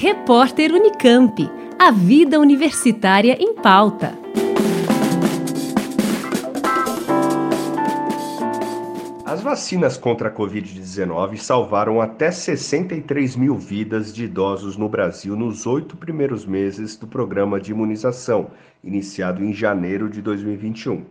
Repórter Unicamp. A vida universitária em pauta. As vacinas contra a Covid-19 salvaram até 63 mil vidas de idosos no Brasil nos oito primeiros meses do programa de imunização, iniciado em janeiro de 2021.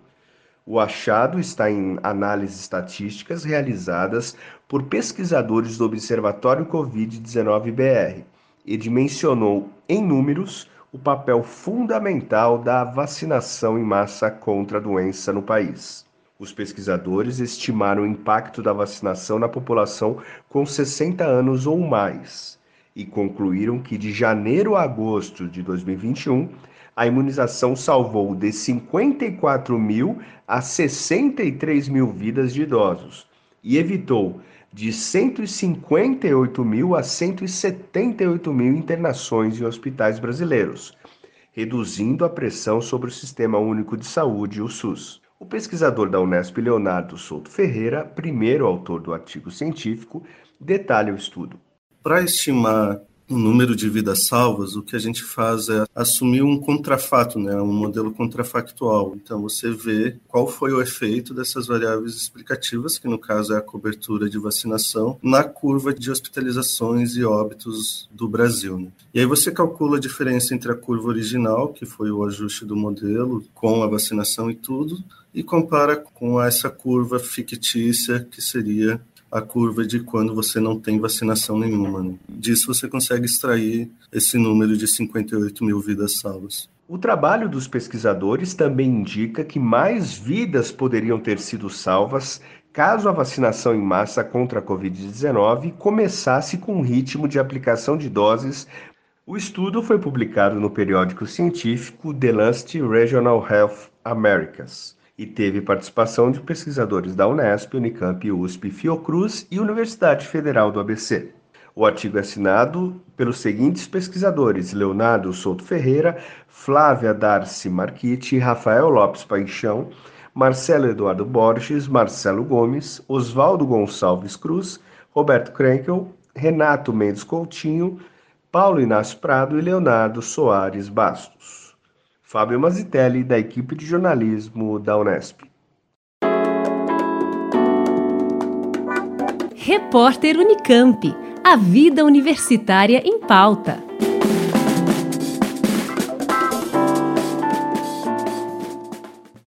O achado está em análises estatísticas realizadas por pesquisadores do Observatório Covid-19 BR e dimensionou em números o papel fundamental da vacinação em massa contra a doença no país. Os pesquisadores estimaram o impacto da vacinação na população com 60 anos ou mais e concluíram que de janeiro a agosto de 2021, a imunização salvou de 54 mil a 63 mil vidas de idosos e evitou de 158 mil a 178 mil internações em hospitais brasileiros, reduzindo a pressão sobre o Sistema Único de Saúde, o SUS. O pesquisador da Unesp, Leonardo Souto Ferreira, primeiro autor do artigo científico, detalha o estudo. Para estimar o número de vidas salvas, o que a gente faz é assumir um contrafato, né, um modelo contrafactual. Então você vê qual foi o efeito dessas variáveis explicativas, que no caso é a cobertura de vacinação, na curva de hospitalizações e óbitos do Brasil. Né? E aí você calcula a diferença entre a curva original, que foi o ajuste do modelo, com a vacinação e tudo, e compara com essa curva fictícia que seria a curva de quando você não tem vacinação nenhuma. Né? Disso você consegue extrair esse número de 58 mil vidas salvas. O trabalho dos pesquisadores também indica que mais vidas poderiam ter sido salvas caso a vacinação em massa contra a Covid-19 começasse com um ritmo de aplicação de doses. O estudo foi publicado no periódico científico The Lancet Regional Health Americas e teve participação de pesquisadores da Unesp, Unicamp, USP, Fiocruz e Universidade Federal do ABC. O artigo é assinado pelos seguintes pesquisadores: Leonardo Souto Ferreira, Flávia Darcy Marquitti, Rafael Lopes Paixão, Marcelo Eduardo Borges, Marcelo Gomes, Oswaldo Gonçalves Cruz, Roberto Krenkel, Renato Mendes Coutinho, Paulo Inácio Prado e Leonardo Soares Bastos. Fábio Mazitelli, da equipe de jornalismo da Unesp. Repórter Unicamp. A vida universitária em pauta.